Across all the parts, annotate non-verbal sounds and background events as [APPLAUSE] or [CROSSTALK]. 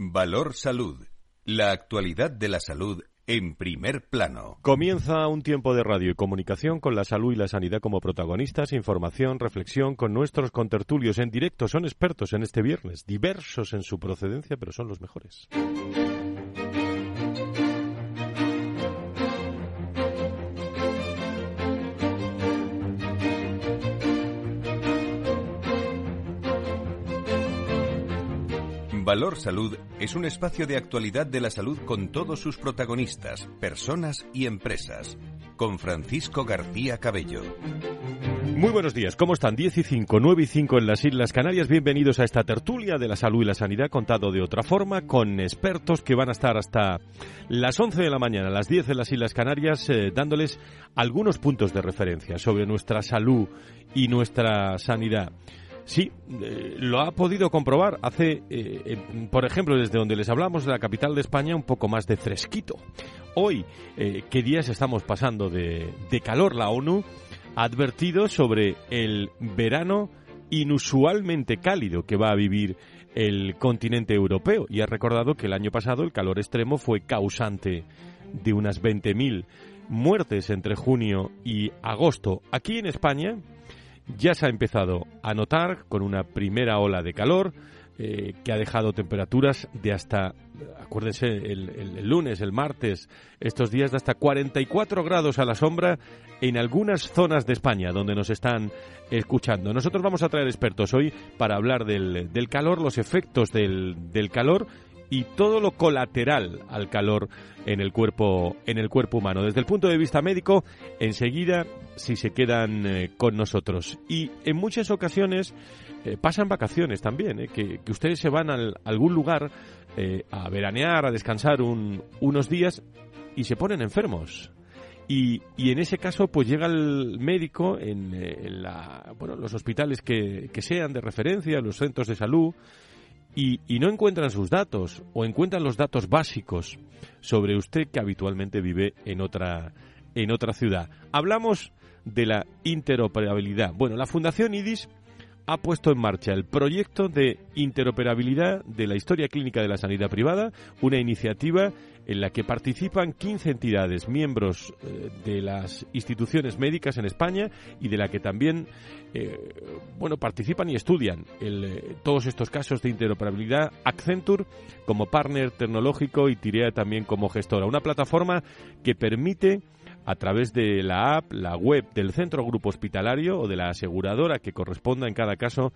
Valor Salud. La actualidad de la salud en primer plano. Comienza un tiempo de radio y comunicación con la salud y la sanidad como protagonistas, información, reflexión con nuestros contertulios en directo. Son expertos en este viernes, diversos en su procedencia, pero son los mejores. Valor Salud es un espacio de actualidad de la salud con todos sus protagonistas, personas y empresas. Con Francisco García Cabello. Muy buenos días, ¿cómo están? 10 y 5, 9 y 5 en las Islas Canarias. Bienvenidos a esta tertulia de la salud y la sanidad contado de otra forma con expertos que van a estar hasta las 11 de la mañana, las 10 en las Islas Canarias, eh, dándoles algunos puntos de referencia sobre nuestra salud y nuestra sanidad. Sí, eh, lo ha podido comprobar. Hace, eh, eh, por ejemplo, desde donde les hablamos de la capital de España, un poco más de fresquito. Hoy, ¿qué días estamos pasando de, de calor? La ONU ha advertido sobre el verano inusualmente cálido que va a vivir el continente europeo y ha recordado que el año pasado el calor extremo fue causante de unas 20.000 muertes entre junio y agosto. Aquí en España, ya se ha empezado a notar con una primera ola de calor eh, que ha dejado temperaturas de hasta, acuérdense, el, lunes, el martes, estos días de hasta 44 grados a la sombra en algunas zonas de España donde nos están escuchando. Nosotros vamos a traer expertos hoy para hablar del, del calor, los efectos del, del calor y todo lo colateral al calor en el cuerpo en el cuerpo humano. Desde el punto de vista médico, enseguida si se quedan eh, con nosotros y en muchas ocasiones eh, pasan vacaciones también, eh, que, ustedes se van a algún lugar a veranear, a descansar unos días y se ponen enfermos. Y, y, en ese caso, pues llega el médico en, la, bueno, los hospitales que, que, sean de referencia, los centros de salud, y, no encuentran sus datos o encuentran los datos básicos sobre usted que habitualmente vive en otra, en otra ciudad. Hablamos de la interoperabilidad. Bueno, la Fundación IDIS ha puesto en marcha el proyecto de interoperabilidad de la historia clínica de la sanidad privada, una iniciativa en la que participan 15 entidades, miembros eh, de las instituciones médicas en España y de la que también eh, bueno, participan y estudian eh, todos estos casos de interoperabilidad Accenture como partner tecnológico y Tirea también como gestora. Una plataforma que permite a través de la app, la web del centro grupo hospitalario o de la aseguradora que corresponda en cada caso,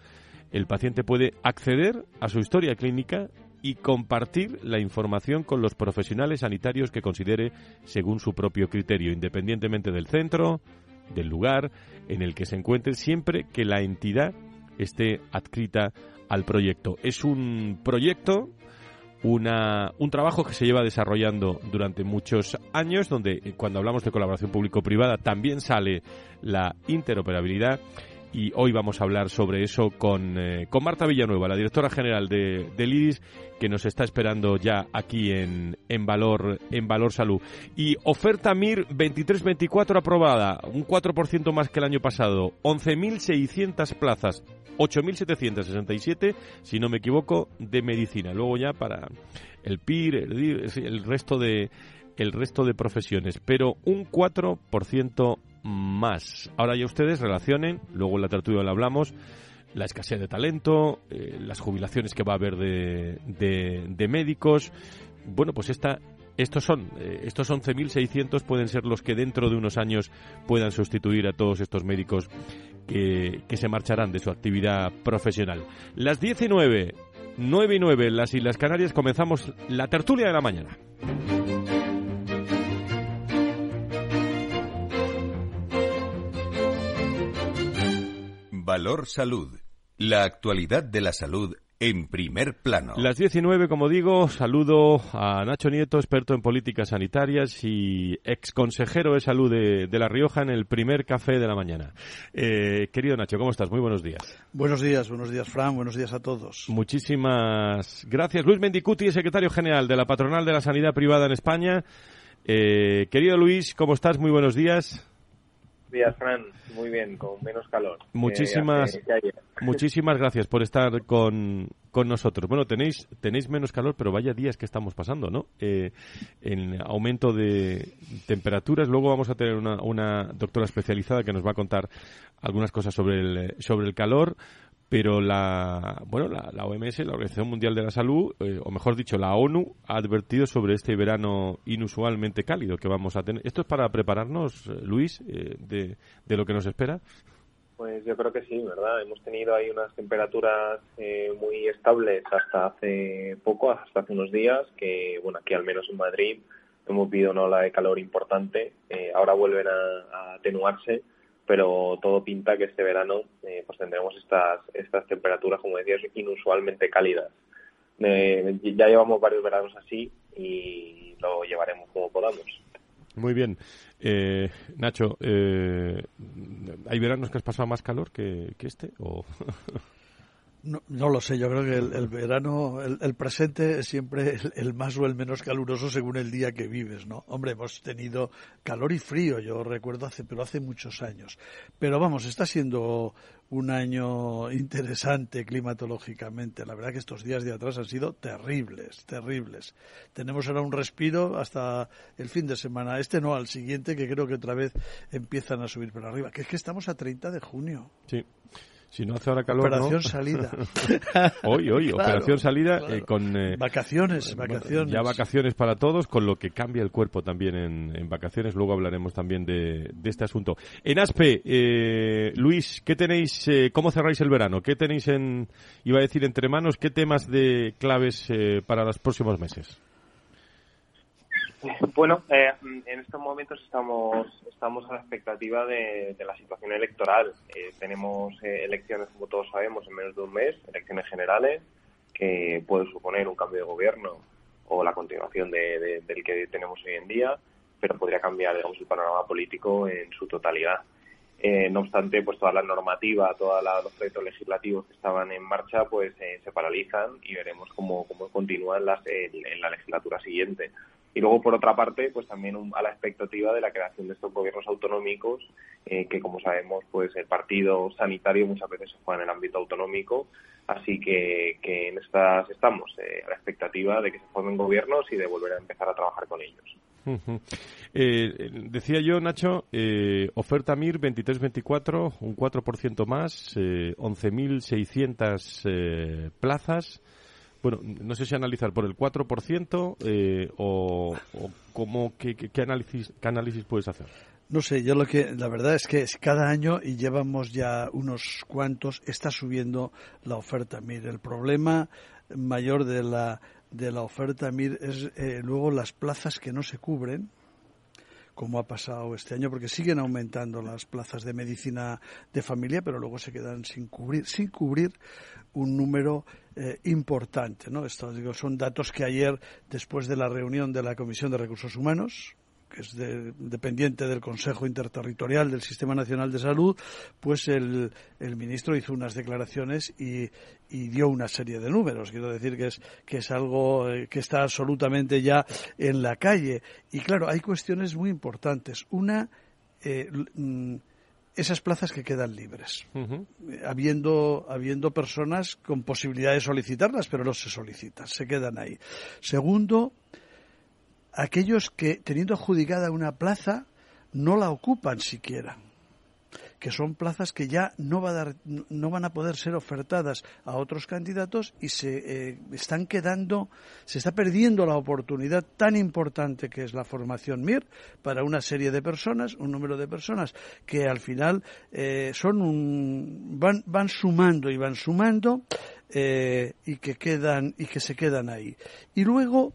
el paciente puede acceder a su historia clínica y compartir la información con los profesionales sanitarios que considere según su propio criterio, independientemente del centro, del lugar en el que se encuentre, siempre que la entidad esté adscrita al proyecto. Es un proyecto una, un trabajo que se lleva desarrollando durante muchos años, donde eh, cuando hablamos de colaboración público-privada también sale la interoperabilidad. Y hoy vamos a hablar sobre eso con, eh, con Marta Villanueva, la directora general de, del IDIS, que nos está esperando ya aquí en, en, Valor, en Valor Salud. Y oferta MIR 23-24 aprobada, un 4% más que el año pasado, 11.600 plazas 8.767, si no me equivoco, de medicina. Luego ya para el PIR, el, resto de el resto de profesiones, pero un 4% más. Ahora ya ustedes relacionen, luego en la tertulia lo hablamos, la escasez de talento, eh, las jubilaciones que va a haber de, de, médicos. Bueno, pues esta estos son, eh, estos 11.600 pueden ser los que dentro de unos años puedan sustituir a todos estos médicos que, se marcharán de su actividad profesional. Las 19, 9 y 9 en las Islas Canarias comenzamos la tertulia de la mañana. Valor Salud. La actualidad de la salud en primer plano. Las 19, como digo, saludo a Nacho Nieto, experto en políticas sanitarias y ex consejero de salud de, La Rioja en el primer café de la mañana. Eh, querido Nacho, ¿cómo estás? Muy buenos días. Buenos días, buenos días, Fran, buenos días a todos. Muchísimas gracias. Luis Mendicuti, secretario general de la Patronal de la Sanidad Privada en España. Eh, querido Luis, ¿cómo estás? Muy buenos días. Días, Fran. Muy bien, con menos calor. Muchísimas, [LAUGHS] muchísimas gracias por estar con, con, nosotros. Bueno, tenéis, tenéis menos calor, pero vaya días que estamos pasando, ¿no? Eh, en aumento de temperaturas. Luego vamos a tener una, una doctora especializada que nos va a contar algunas cosas sobre el, sobre el calor pero la bueno la, OMS, la Organización Mundial de la Salud, eh, o mejor dicho, la ONU ha advertido sobre este verano inusualmente cálido que vamos a tener. ¿Esto es para prepararnos, eh, Luis, eh, de, de, lo que nos espera? Pues yo creo que sí, ¿verdad? Hemos tenido ahí unas temperaturas muy estables hasta hace poco, hasta hace unos días, que bueno, aquí al menos en Madrid hemos vivido una ola de calor importante. ahora vuelven a atenuarse pero todo pinta que este verano eh, pues tendremos estas, estas temperaturas, como decías, inusualmente cálidas. Eh, ya llevamos varios veranos así y lo llevaremos como podamos. Muy bien. Eh, Nacho, ¿hay veranos que has pasado más calor que, que este? O... [LAUGHS] No, no, lo sé, yo creo que el, verano, el, presente es siempre el, más o el menos caluroso según el día que vives, ¿no? Hombre, hemos tenido calor y frío, yo recuerdo hace, pero hace muchos años. Pero vamos, está siendo un año interesante climatológicamente. La verdad que estos días de atrás han sido terribles, terribles. Tenemos ahora un respiro hasta el fin de semana. Este no, al siguiente, que creo que otra vez empiezan a subir por arriba. Que es que estamos a 30 de junio. Sí. Si no hace ahora calor, Operación salida. [LAUGHS] hoy, hoy, operación salida eh, con... Eh, vacaciones, vacaciones. Ya vacaciones para todos, con lo que cambia el cuerpo también en, vacaciones. Luego hablaremos también de, este asunto. En ASPE, eh, Luis, ¿qué tenéis, cómo cerráis el verano? ¿Qué tenéis en, iba a decir, entre manos? ¿Qué temas de claves para los próximos meses? [LAUGHS] Bueno, eh, en estos momentos estamos estamos a la expectativa de, la situación electoral. Eh, tenemos eh, elecciones, como todos sabemos, en menos de un mes, elecciones generales, que pueden suponer un cambio de gobierno o la continuación del que tenemos hoy en día, pero podría cambiar digamos, el panorama político en su totalidad. no obstante, pues toda la normativa, todos los proyectos legislativos que estaban en marcha, pues se paralizan y veremos cómo, cómo continúan las, en la legislatura siguiente. Y luego, por otra parte, pues también a la expectativa de la creación de estos gobiernos autonómicos, eh, que como sabemos, pues el partido sanitario muchas veces se juega en el ámbito autonómico, así que, que en estas estamos, eh, a la expectativa de que se formen gobiernos y de volver a empezar a trabajar con ellos. Eh, decía yo, Nacho, oferta MIR 23-24, un 4% más, 11.600 plazas. Bueno, no sé si analizar por el 4% eh, o, cómo, qué, análisis, qué análisis puedes hacer. No sé, yo lo que, la verdad es que cada año, y llevamos ya unos cuantos, está subiendo la oferta MIR. El problema mayor de la, de la oferta MIR es eh, luego las plazas que no se cubren, como ha pasado este año, porque siguen aumentando las plazas de medicina de familia, pero luego se quedan sin cubrir, sin cubrir un número eh, importante. ¿no? Estos digo, son datos que ayer, después de la reunión de la Comisión de Recursos Humanos, que es dependiente del Consejo Interterritorial del Sistema Nacional de Salud, pues el, el ministro hizo unas declaraciones y, y, dio una serie de números. Quiero decir que es, que es algo eh, que está absolutamente ya en la calle. Y claro, hay cuestiones muy importantes. Una, eh, mm, esas plazas que quedan libres, habiendo, habiendo personas con posibilidad de solicitarlas, pero no se solicitan, se quedan ahí. Segundo, aquellos que, teniendo adjudicada una plaza, no la ocupan siquiera que son plazas que ya no, va a dar, no van a poder ser ofertadas a otros candidatos y se eh, están quedando, se está perdiendo la oportunidad tan importante que es la formación MIR para una serie de personas, un número de personas que al final eh, son un, van, van sumando y van sumando eh, y que quedan y que se quedan ahí. Y luego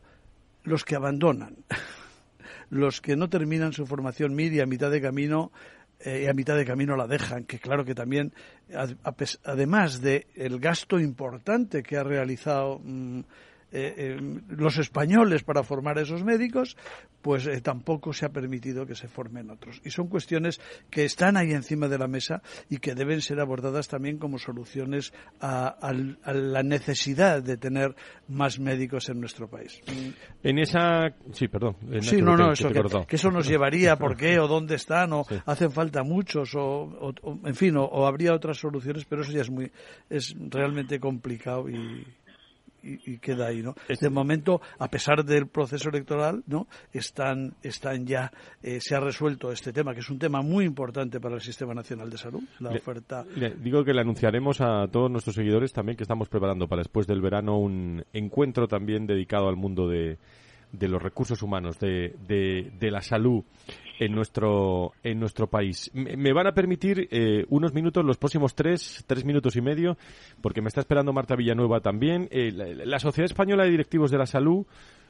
los que abandonan, [LAUGHS] los que no terminan su formación MIR y a mitad de camino eh, y a mitad de camino la dejan, que claro que también, además de el gasto importante que ha realizado mm, eh, los españoles para formar a esos médicos, pues tampoco se ha permitido que se formen otros. Y son cuestiones que están ahí encima de la mesa y que deben ser abordadas también como soluciones a, la necesidad de tener más médicos en nuestro país. En esa. Sí, perdón. Sí, no, no, eso, que, eso nos llevaría, ¿por qué? ¿O dónde están? ¿O hacen falta muchos? O, en fin, o, habría otras soluciones, pero eso ya es, muy, es realmente complicado y y, queda ahí, ¿no? De momento, a pesar del proceso electoral, ¿no? Están, están ya, eh, se ha resuelto este tema, que es un tema muy importante para el Sistema Nacional de Salud, la oferta. digo que le anunciaremos a todos nuestros seguidores también que estamos preparando para después del verano un encuentro también dedicado al mundo de, de los recursos humanos, de, de, la salud en nuestro, en nuestro país. Me, van a permitir eh, unos minutos, los próximos tres, tres minutos y medio, porque me está esperando Marta Villanueva también. Eh, la, Sociedad Española de Directivos de la Salud,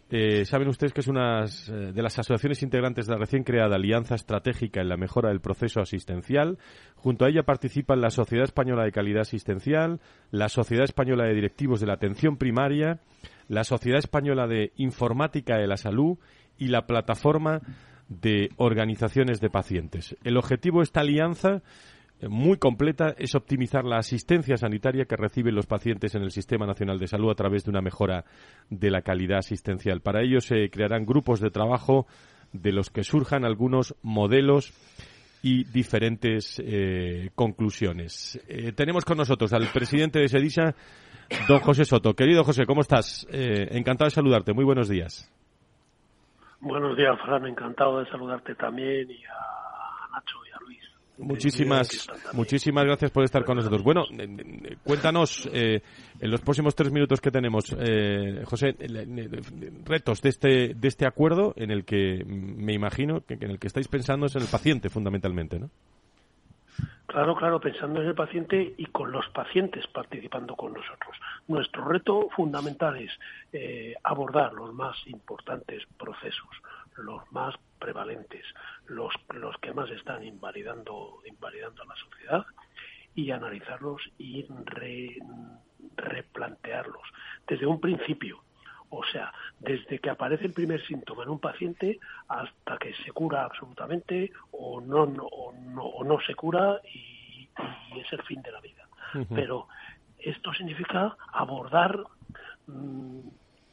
eh, saben ustedes que es una de las asociaciones integrantes de la recién creada Alianza Estratégica en la Mejora del Proceso Asistencial. Junto a ella participan la Sociedad Española de Calidad Asistencial, la Sociedad Española de Directivos de la Atención Primaria, la Sociedad Española de Informática de la Salud y la Plataforma de Organizaciones de Pacientes. El objetivo de esta alianza eh, muy completa es optimizar la asistencia sanitaria que reciben los pacientes en el Sistema Nacional de Salud a través de una mejora de la calidad asistencial. Para ello se crearán grupos de trabajo de los que surjan algunos modelos y diferentes eh, conclusiones. Eh, tenemos con nosotros al presidente de SEDISA, Don José Soto. Querido José, ¿cómo estás? Eh, encantado de saludarte. Muy buenos días. Buenos días, Fran. Encantado de saludarte también y a Nacho y a Luis. Muchísimas, muchísimas gracias por estar con nosotros. Bueno, cuéntanos en los próximos tres minutos que tenemos, eh, José, retos de este de este acuerdo en el que me imagino que en el que estáis pensando es en el paciente fundamentalmente, ¿no? Claro, claro, pensando en el paciente y con los pacientes participando con nosotros. Nuestro reto fundamental es eh, abordar los más importantes procesos, los más prevalentes, los, los que más están invalidando, invalidando a la sociedad y analizarlos y replantearlos desde un principio o sea, desde que aparece el primer síntoma en un paciente hasta que se cura absolutamente o no, o no, o no se cura y, es el fin de la vida. Pero esto significa abordar mm,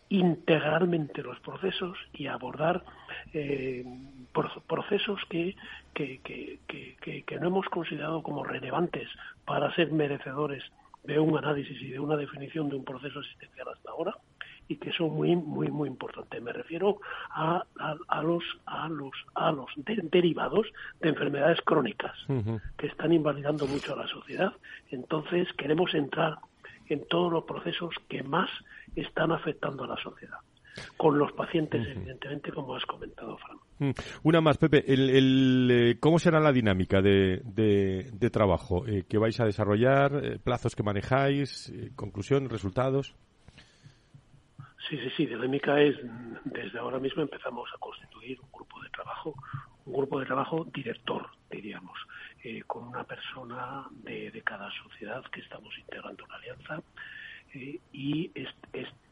integralmente los procesos y abordar eh, procesos que, que, que, que, no hemos considerado como relevantes para ser merecedores de un análisis y de una definición de un proceso asistencial hasta ahora y que son muy muy muy importantes. Me refiero a, a, los a los a los derivados de enfermedades crónicas que están invalidando mucho a la sociedad. Entonces queremos entrar en todos los procesos que más están afectando a la sociedad con los pacientes, evidentemente, como has comentado, Fran. Mm. Una más, Pepe. El, eh, ¿Cómo será la dinámica de, de, trabajo eh, que vais a desarrollar? Eh, ¿Plazos que manejáis? ¿Conclusión? ¿Resultados? Sí, sí, sí. Dinámica es, desde ahora mismo empezamos a constituir un grupo de trabajo, un grupo de trabajo director, diríamos, eh, con una persona de, cada sociedad que estamos integrando una alianza. Eh, y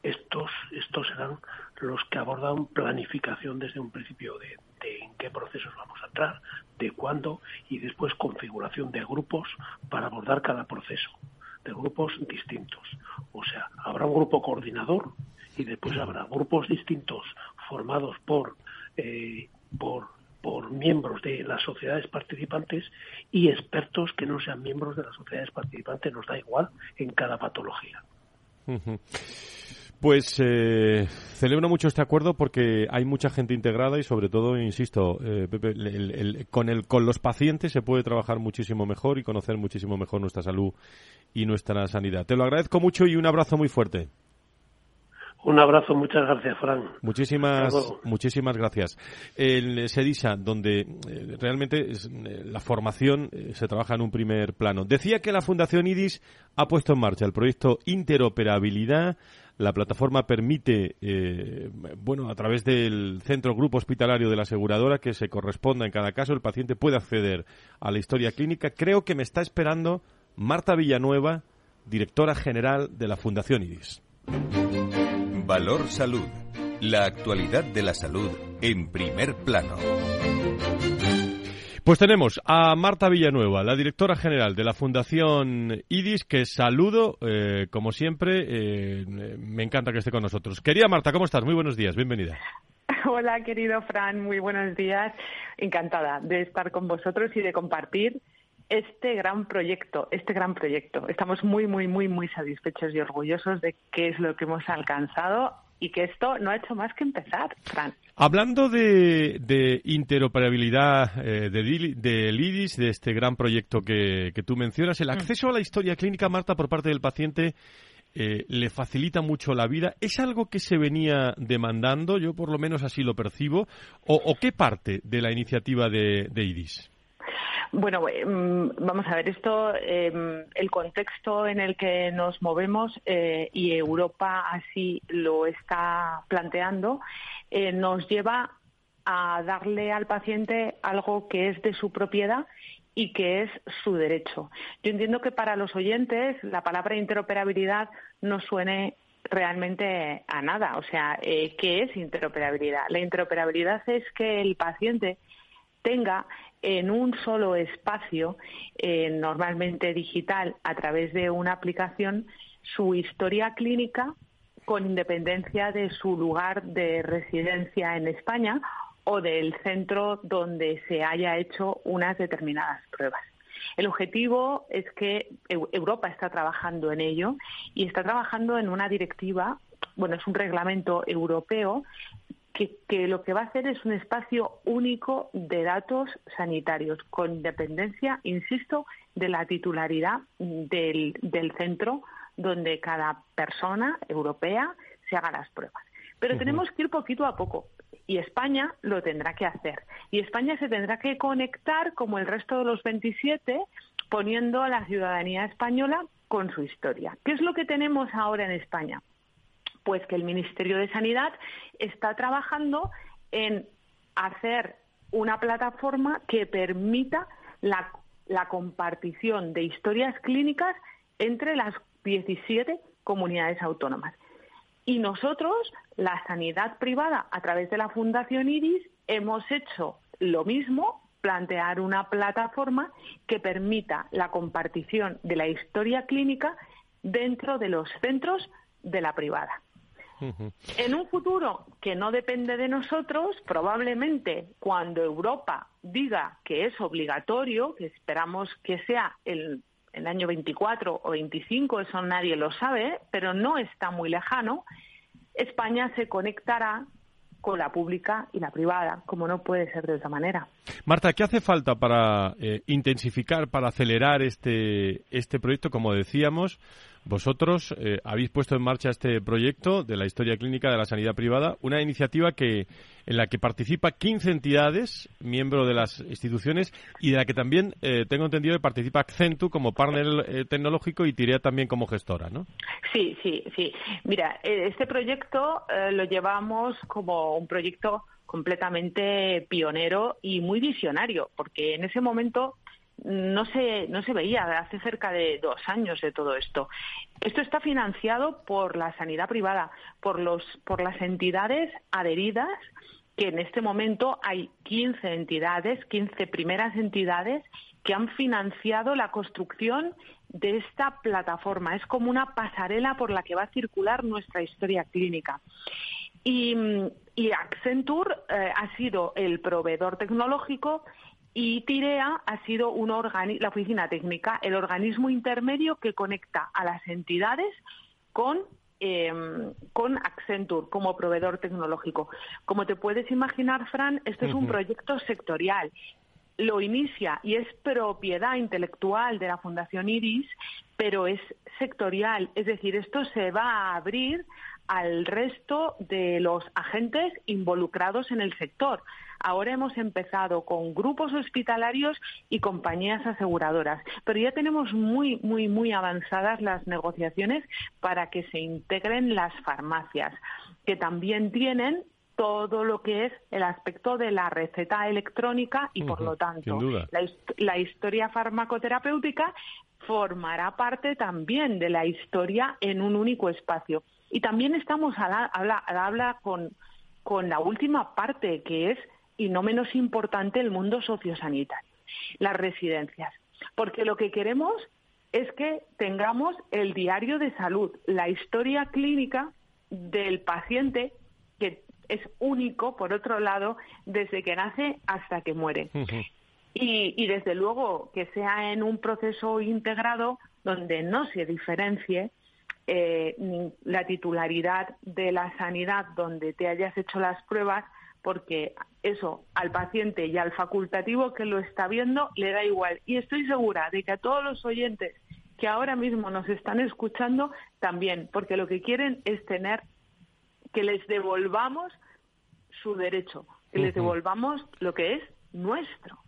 estos, estos serán los que abordan planificación desde un principio de en qué procesos vamos a entrar, de cuándo y después configuración de grupos para abordar cada proceso de grupos distintos. O sea, habrá un grupo coordinador y después habrá grupos distintos formados por, eh, por, por miembros de las sociedades participantes y expertos que no sean miembros de las sociedades participantes, nos da igual en cada patología. Pues eh, celebro mucho este acuerdo porque hay mucha gente integrada y sobre todo, insisto, eh, con, el, con los pacientes se puede trabajar muchísimo mejor y conocer muchísimo mejor nuestra salud y nuestra sanidad. Te lo agradezco mucho y un abrazo muy fuerte. Un abrazo, muchas gracias, Fran. Muchísimas, muchísimas gracias. El SEDISA, donde eh, realmente eh, la formación eh, se trabaja en un primer plano. Decía que la Fundación IDIS ha puesto en marcha el proyecto Interoperabilidad. La plataforma permite, bueno, a través del centro grupo hospitalario de la aseguradora que se corresponda en cada caso, el paciente puede acceder a la historia clínica. Creo que me está esperando Marta Villanueva, directora general de la Fundación IDIS. Valor Salud. La actualidad de la salud en primer plano. Pues tenemos a Marta Villanueva, la directora general de la Fundación IDIS, que saludo, eh, como siempre, eh, me encanta que esté con nosotros. Querida Marta, ¿cómo estás? Muy buenos días, bienvenida. [LAUGHS] Hola, querido Fran, muy buenos días. Encantada de estar con vosotros y de compartir este gran proyecto, este gran proyecto. Estamos muy, muy, muy, muy satisfechos y orgullosos de qué es lo que hemos alcanzado y que esto no ha hecho más que empezar, Fran. Hablando de, interoperabilidad eh, de, del IDIS, de este gran proyecto que, tú mencionas, el mm. acceso a la historia clínica, Marta, por parte del paciente, eh, le facilita mucho la vida. ¿Es algo que se venía demandando? Yo por lo menos así lo percibo. ¿O, qué parte de la iniciativa de IDIS? Bueno, em, vamos a ver, esto, em, el contexto en el que nos movemos eh, y Europa así lo está planteando, eh, nos lleva a darle al paciente algo que es de su propiedad y que es su derecho. Yo entiendo que para los oyentes la palabra interoperabilidad no suene realmente a nada. O sea, eh, ¿qué es interoperabilidad? La interoperabilidad es que el paciente tenga en un solo espacio, eh, normalmente digital, a través de una aplicación, su historia clínica con independencia de su lugar de residencia en España o del centro donde se haya hecho unas determinadas pruebas. El objetivo es que Europa está trabajando en ello y está trabajando en una directiva, bueno, es un reglamento europeo que, lo que va a hacer es un espacio único de datos sanitarios, con independencia, insisto, de la titularidad del, centro donde cada persona europea se haga las pruebas. Pero tenemos que ir poquito a poco y España lo tendrá que hacer. Y España se tendrá que conectar como el resto de los 27 poniendo a la ciudadanía española con su historia. ¿Qué es lo que tenemos ahora en España? Pues que el Ministerio de Sanidad está trabajando en hacer una plataforma que permita la, compartición de historias clínicas entre las 17 comunidades autónomas. Y nosotros, la sanidad privada, a través de la Fundación IRIS, hemos hecho lo mismo, plantear una plataforma que permita la compartición de la historia clínica dentro de los centros de la privada. En un futuro que no depende de nosotros, probablemente cuando Europa diga que es obligatorio, que esperamos que sea el, el año 24 o 25, eso nadie lo sabe, pero no está muy lejano, España se conectará con la pública y la privada, como no puede ser de otra manera. Marta, ¿qué hace falta para eh, intensificar, para acelerar este, este proyecto? Como decíamos, vosotros eh, habéis puesto en marcha este proyecto de la historia clínica de la sanidad privada, una iniciativa que en la que participa 15 entidades, miembros de las instituciones, y de la que también eh, tengo entendido que participa Accentu como partner eh, tecnológico y Tirea también como gestora, ¿no? Sí, sí, sí. Mira, este proyecto lo llevamos como un proyecto completamente pionero y muy visionario, porque en ese momento no se, no se veía hace cerca de dos años de todo esto. Esto está financiado por la sanidad privada, por, los, por las entidades adheridas, que en este momento hay 15 entidades, 15 primeras entidades que han financiado la construcción de esta plataforma. Es como una pasarela por la que va a circular nuestra historia clínica. Y, Accenture eh, ha sido el proveedor tecnológico y TIREA ha sido un la oficina técnica, el organismo intermedio que conecta a las entidades con, con Accenture como proveedor tecnológico. Como te puedes imaginar, Fran, esto es un proyecto sectorial. Lo inicia y es propiedad intelectual de la Fundación IRIS, pero es sectorial. Es decir, esto se va a abrir al resto de los agentes involucrados en el sector. Ahora hemos empezado con grupos hospitalarios y compañías aseguradoras, pero ya tenemos muy, muy, muy avanzadas las negociaciones para que se integren las farmacias, que también tienen todo lo que es el aspecto de la receta electrónica y, por lo tanto, la, historia farmacoterapéutica formará parte también de la historia en un único espacio. Y también estamos al habla, con, con la última parte, que es, y no menos importante, el mundo sociosanitario, las residencias. Porque lo que queremos es que tengamos el diario de salud, la historia clínica del paciente, que es único, por otro lado, desde que nace hasta que muere. y, desde luego que sea en un proceso integrado donde no se diferencie eh, la titularidad de la sanidad donde te hayas hecho las pruebas, porque eso al paciente y al facultativo que lo está viendo le da igual. Y estoy segura de que a todos los oyentes que ahora mismo nos están escuchando también, porque lo que quieren es tener que les devolvamos su derecho, que les devolvamos lo que es nuestro.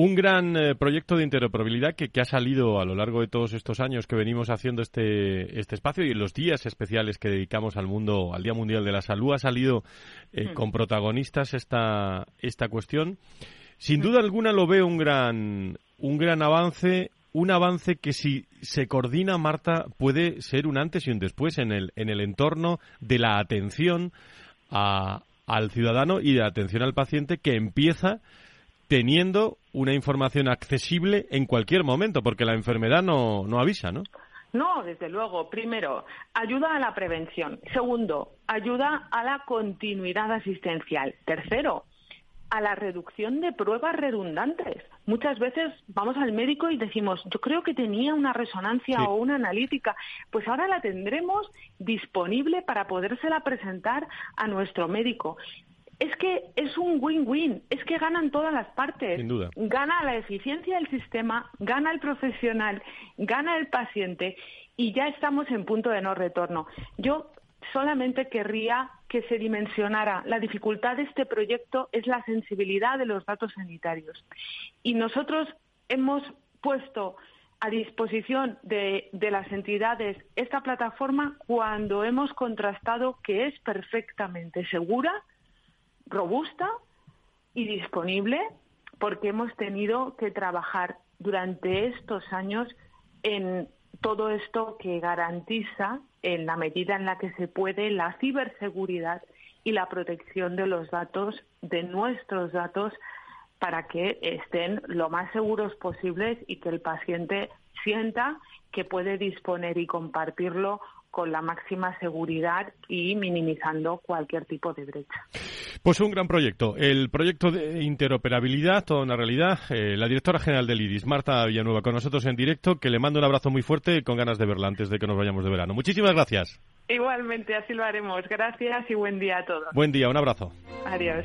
Un gran eh, proyecto de interoperabilidad que, ha salido a lo largo de todos estos años que venimos haciendo este, este espacio y en los días especiales que dedicamos al mundo, al Día Mundial de la Salud, ha salido eh, con protagonistas esta, esta cuestión. Sin duda alguna lo veo un gran, un gran avance, un avance que si se coordina, Marta, puede ser un antes y un después en el, en el entorno de la atención al ciudadano y de la atención al paciente que empieza teniendo una información accesible en cualquier momento, porque la enfermedad no, no avisa, ¿no? No, desde luego. Primero, ayuda a la prevención. Segundo, ayuda a la continuidad asistencial. Tercero, a la reducción de pruebas redundantes. Muchas veces vamos al médico y decimos, yo creo que tenía una resonancia o una analítica, pues ahora la tendremos disponible para podérsela presentar a nuestro médico. Es que es un win-win, es que ganan todas las partes. Sin duda. Gana la eficiencia del sistema, gana el profesional, gana el paciente y ya estamos en punto de no retorno. Yo solamente querría que se dimensionara. La dificultad de este proyecto es la sensibilidad de los datos sanitarios. Y nosotros hemos puesto a disposición de, las entidades esta plataforma cuando hemos contrastado que es perfectamente segura, robusta y disponible porque hemos tenido que trabajar durante estos años en todo esto que garantiza, en la medida en la que se puede, la ciberseguridad y la protección de los datos, de nuestros datos, para que estén lo más seguros posibles y que el paciente sienta que puede disponer y compartirlo con la máxima seguridad y minimizando cualquier tipo de brecha. Pues un gran proyecto. El proyecto de interoperabilidad, toda una realidad. Eh, la directora general del IRIS, Marta Villanueva, con nosotros en directo, que le mando un abrazo muy fuerte y con ganas de verla antes de que nos vayamos de verano. Muchísimas gracias. Igualmente, así lo haremos. Gracias y buen día a todos. Buen día, un abrazo. Adiós.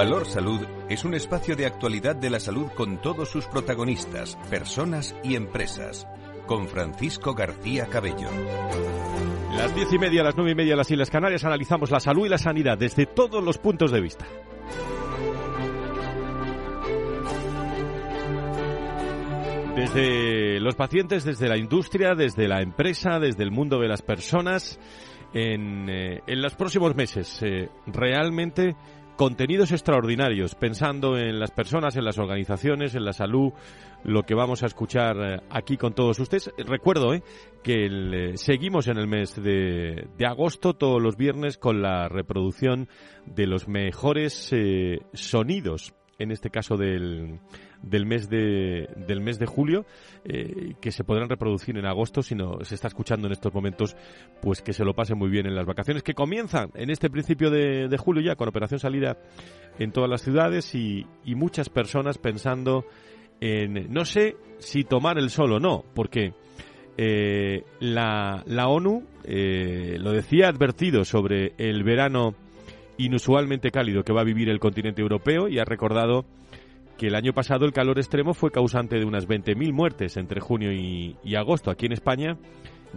Valor Salud es un espacio de actualidad de la salud con todos sus protagonistas, personas y empresas. Con Francisco García Cabello. Las diez y media, las nueve y media, las Islas Canarias analizamos la salud y la sanidad desde todos los puntos de vista. Desde los pacientes, desde la industria, desde la empresa, desde el mundo de las personas, en, eh, en los próximos meses. Eh, realmente contenidos extraordinarios, pensando en las personas, en las organizaciones, en la salud, lo que vamos a escuchar eh, aquí con todos ustedes. Recuerdo eh, que eh, seguimos en el mes de, de, agosto todos los viernes con la reproducción de los mejores sonidos, en este caso del del mes de, del mes de julio, eh, que se podrán reproducir en agosto, si no se está escuchando en estos momentos, pues que se lo pase muy bien en las vacaciones, que comienzan en este principio de, de julio ya, con operación salida en todas las ciudades y, y muchas personas pensando en, no sé si tomar el sol o no, porque eh, la, la, ONU eh, lo decía advertido sobre el verano inusualmente cálido que va a vivir el continente europeo y ha recordado que el año pasado el calor extremo fue causante de unas 20.000 muertes entre junio y, agosto. Aquí en España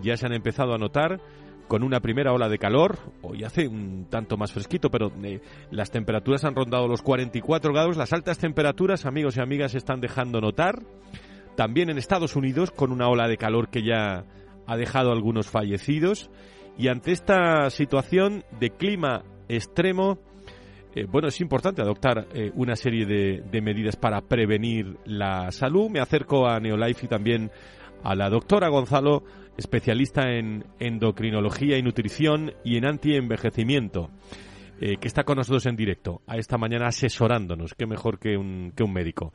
ya se han empezado a notar con una primera ola de calor, hoy hace un tanto más fresquito, pero eh, las temperaturas han rondado los 44 grados, las altas temperaturas, amigos y amigas, se están dejando notar. También en Estados Unidos, con una ola de calor que ya ha dejado algunos fallecidos. Y ante esta situación de clima extremo, eh, bueno, es importante adoptar eh, una serie de, medidas para prevenir la salud. Me acerco a Neolife y también a la doctora Gonzalo, especialista en endocrinología y nutrición y en antienvejecimiento. Eh, que está con nosotros en directo a esta mañana asesorándonos. Qué mejor que un, que un médico.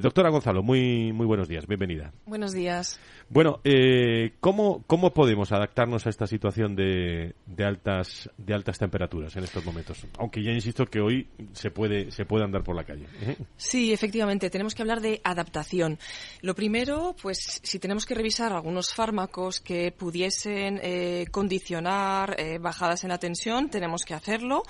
Doctora Gonzalo, muy, muy buenos días, bienvenida. Buenos días. Bueno, eh, ¿cómo, ¿cómo podemos adaptarnos a esta situación de, de, altas, de altas temperaturas en estos momentos? Aunque ya insisto que hoy se puede, se puede andar por la calle. Sí, efectivamente, tenemos que hablar de adaptación. Lo primero, pues si tenemos que revisar algunos fármacos que pudiesen eh, condicionar eh, bajadas en la tensión, tenemos que hacerlo.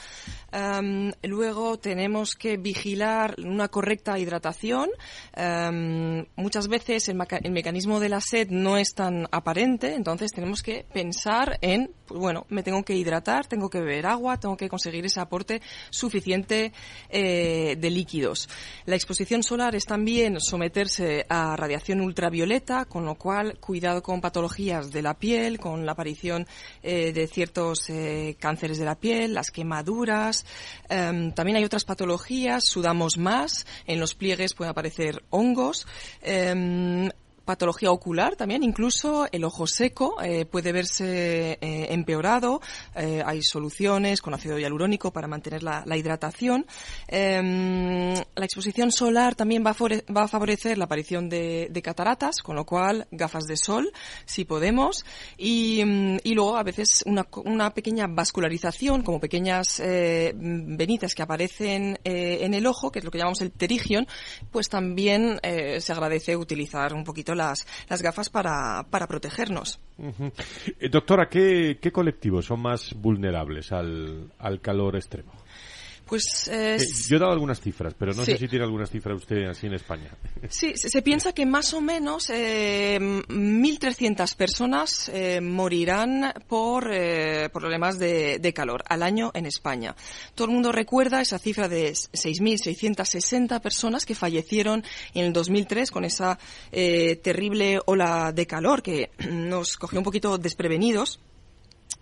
Um, luego tenemos que vigilar una correcta hidratación. Um, muchas veces el, el, mecanismo de la sed no es tan aparente, entonces tenemos que pensar en, pues bueno, me tengo que hidratar, tengo que beber agua, tengo que conseguir ese aporte suficiente eh, de líquidos. La exposición solar es también someterse a radiación ultravioleta, con lo cual cuidado con patologías de la piel, con la aparición eh, de ciertos eh, cánceres de la piel, las quemaduras. Um, también hay otras patologías, sudamos más, en los pliegues pueden aparecer hongos. Patología ocular también, incluso el ojo seco eh, puede verse eh, empeorado. Eh, hay soluciones con ácido hialurónico para mantener la, hidratación. la exposición solar también va a, favorecer la aparición de, cataratas, con lo cual gafas de sol, si podemos. Y, y luego a veces una, una, pequeña vascularización, como pequeñas venitas que aparecen en el ojo, que es lo que llamamos el pterigion, pues también se agradece utilizar un poquito las, las gafas para, para protegernos. Eh, doctora, ¿qué, ¿qué, colectivos son más vulnerables al, al calor extremo? Pues eh, Eh, yo he dado algunas cifras, pero no Sí. sé si tiene algunas cifras usted así en España. [LAUGHS] Sí, se, se piensa que más o menos eh, 1.300 personas eh, morirán por eh, problemas de, de calor al año en España. Todo el mundo recuerda esa cifra de 6.660 personas que fallecieron en el 2003 con esa eh, terrible ola de calor que [CLEARS THROAT] nos cogió un poquito desprevenidos.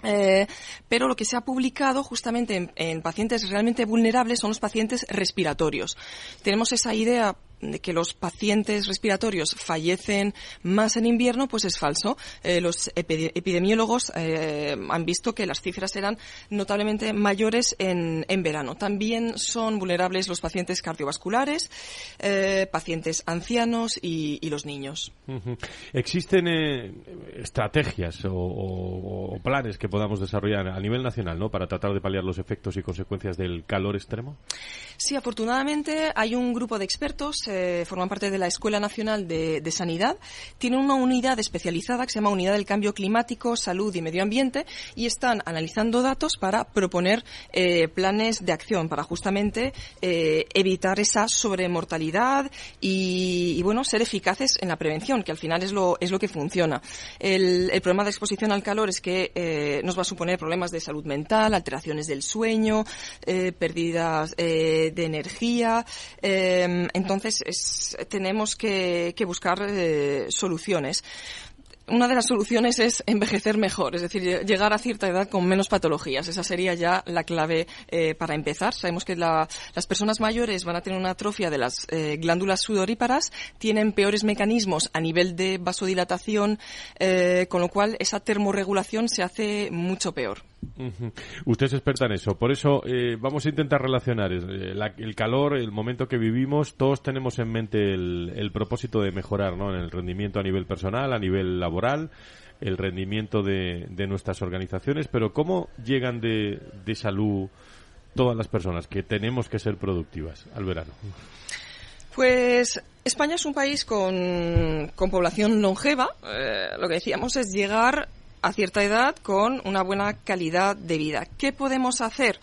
Eh, pero lo que se ha publicado justamente en, en pacientes realmente vulnerables son los pacientes respiratorios. Tenemos esa idea de que los pacientes respiratorios fallecen más en invierno, pues es falso. Eh, los epi- epidemiólogos eh, han visto que las cifras eran notablemente mayores en, en verano. También son vulnerables los pacientes cardiovasculares, eh, pacientes ancianos y, y los niños. ¿Existen estrategias o, o- o planes que podamos desarrollar a nivel nacional ¿no? para tratar de paliar los efectos y consecuencias del calor extremo? Sí, afortunadamente hay un grupo de expertos, eh, forman parte de la Escuela Nacional de, Sanidad, tienen una unidad especializada que se llama Unidad del Cambio Climático, Salud y Medio Ambiente y están analizando datos para proponer eh, planes de acción para justamente eh, evitar esa sobremortalidad y, y, bueno, ser eficaces en la prevención, que al final es lo, es lo que funciona. El, problema de exposición al calor es que nos va a suponer problemas de salud mental, alteraciones del sueño, pérdidas de energía. entonces, tenemos que, buscar eh, soluciones. Una de las soluciones es envejecer mejor, es decir, lle- llegar a cierta edad con menos patologías. Esa sería ya la clave eh, para empezar. Sabemos que la- las personas mayores van a tener una atrofia de las eh, glándulas sudoríparas, tienen peores mecanismos a nivel de vasodilatación, con lo cual esa termorregulación se hace mucho peor. Usted es experta en eso, por eso eh, vamos a intentar relacionar eh, la- el calor, el momento que vivimos, todos tenemos en mente el, el propósito de mejorar ¿no? en el rendimiento a nivel personal, a nivel laboral, el rendimiento de, de nuestras organizaciones, pero ¿cómo llegan de, de salud todas las personas que tenemos que ser productivas al verano? Pues España es un país con, con población longeva. Eh, lo que decíamos es llegar a cierta edad con una buena calidad de vida. ¿Qué podemos hacer?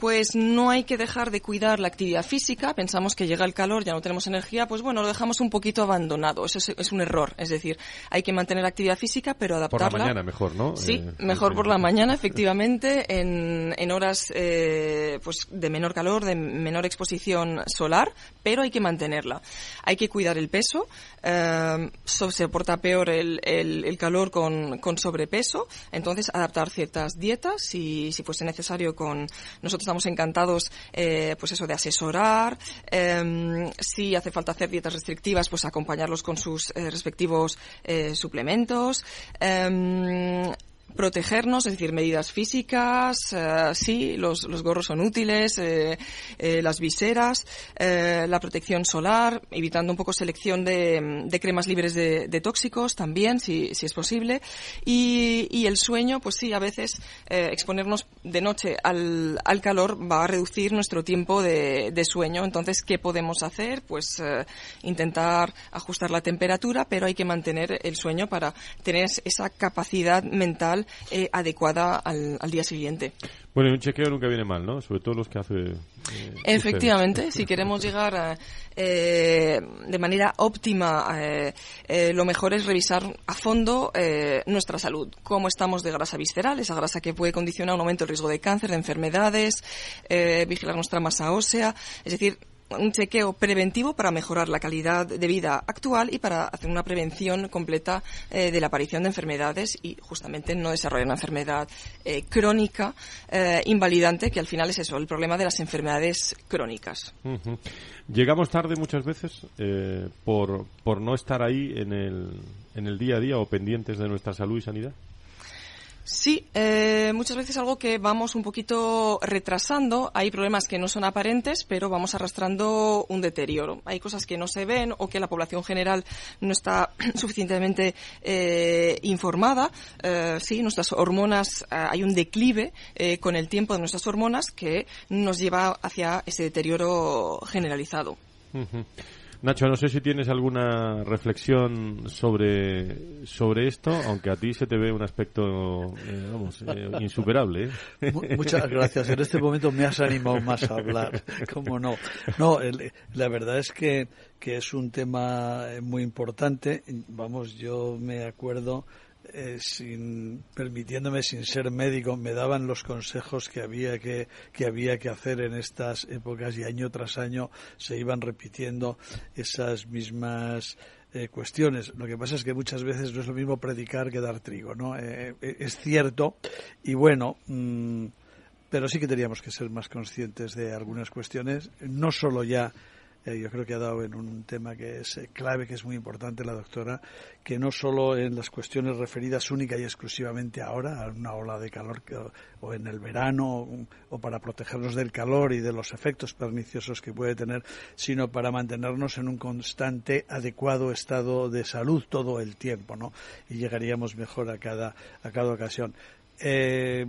Pues no hay que dejar de cuidar la actividad física. Pensamos que llega el calor, ya no tenemos energía, pues bueno, lo dejamos un poquito abandonado. Eso es, es un error. Es decir, hay que mantener la actividad física, pero Por la adaptarla. mañana mejor, ¿no? Sí, Eh, mejor por la mañana, efectivamente, en, en horas eh, pues de menor calor, de menor exposición solar, pero hay que mantenerla. Hay que cuidar el peso, eh, so- se soporta peor el, el- el calor con, con sobrepeso, entonces adaptar ciertas dietas, si, si fuese necesario con nosotros estamos encantados eh, pues eso de asesorar, eh, si hace falta hacer dietas restrictivas, pues acompañarlos con sus eh, respectivos eh, suplementos. Protegernos, es decir, medidas físicas, eh, sí, los, los gorros son útiles, eh, eh, las viseras, la protección solar, evitando un poco selección de, de cremas libres de, de tóxicos también, si, si es posible, y, y el sueño, pues sí, a veces exponernos de noche al, al calor va a reducir nuestro tiempo de, de sueño, entonces, ¿qué podemos hacer? Pues intentar ajustar la temperatura, pero hay que mantener el sueño para tener esa capacidad mental eh, adecuada al, al día siguiente. Bueno, un chequeo nunca viene mal, ¿no? Sobre todo los que hace. eh, Efectivamente, si queremos llegar a, eh, de manera óptima, eh, lo mejor es revisar a fondo nuestra salud. Cómo estamos de grasa visceral, esa grasa que puede condicionar un aumento del riesgo de cáncer, de enfermedades, vigilar nuestra masa ósea, es decir, un chequeo preventivo para mejorar la calidad de vida actual y para hacer una prevención completa eh, de la aparición de enfermedades y justamente no desarrollar una enfermedad eh, crónica eh, invalidante que al final es eso, el problema de las enfermedades crónicas. Llegamos tarde muchas veces eh, por, por no estar ahí en el, en el día a día o pendientes de nuestra salud y sanidad. Sí, eh, muchas veces algo que vamos un poquito retrasando. Hay problemas que no son aparentes, pero vamos arrastrando un deterioro. Hay cosas que no se ven o que la población general no está [CLEARS THROAT] suficientemente eh, informada. Eh, sí, nuestras hormonas, eh, hay un declive eh, con el tiempo de nuestras hormonas que nos lleva hacia ese deterioro generalizado. Nacho, no sé si tienes alguna reflexión sobre, sobre esto, aunque a ti se te ve un aspecto, eh, vamos, eh, insuperable. ¿eh? Muchas gracias. En este momento me has animado más a hablar, cómo no. No, la verdad es que, que es un tema muy importante. Vamos, yo me acuerdo eh, sin permitiéndome sin ser médico me daban los consejos que había que, que había que hacer en estas épocas y año tras año se iban repitiendo esas mismas eh, cuestiones. Lo que pasa es que muchas veces no es lo mismo predicar que dar trigo, ¿no? Eh, es cierto y bueno. Mm, pero sí que teníamos que ser más conscientes de algunas cuestiones, no solo ya eh, yo creo que ha dado en un tema que es eh, clave, que es muy importante la doctora, que no solo en las cuestiones referidas única y exclusivamente ahora, a una ola de calor o en el verano, o para protegernos del calor y de los efectos perniciosos que puede tener, sino para mantenernos en un constante, adecuado estado de salud todo el tiempo, ¿no? Y llegaríamos mejor a cada, a cada ocasión. Eh,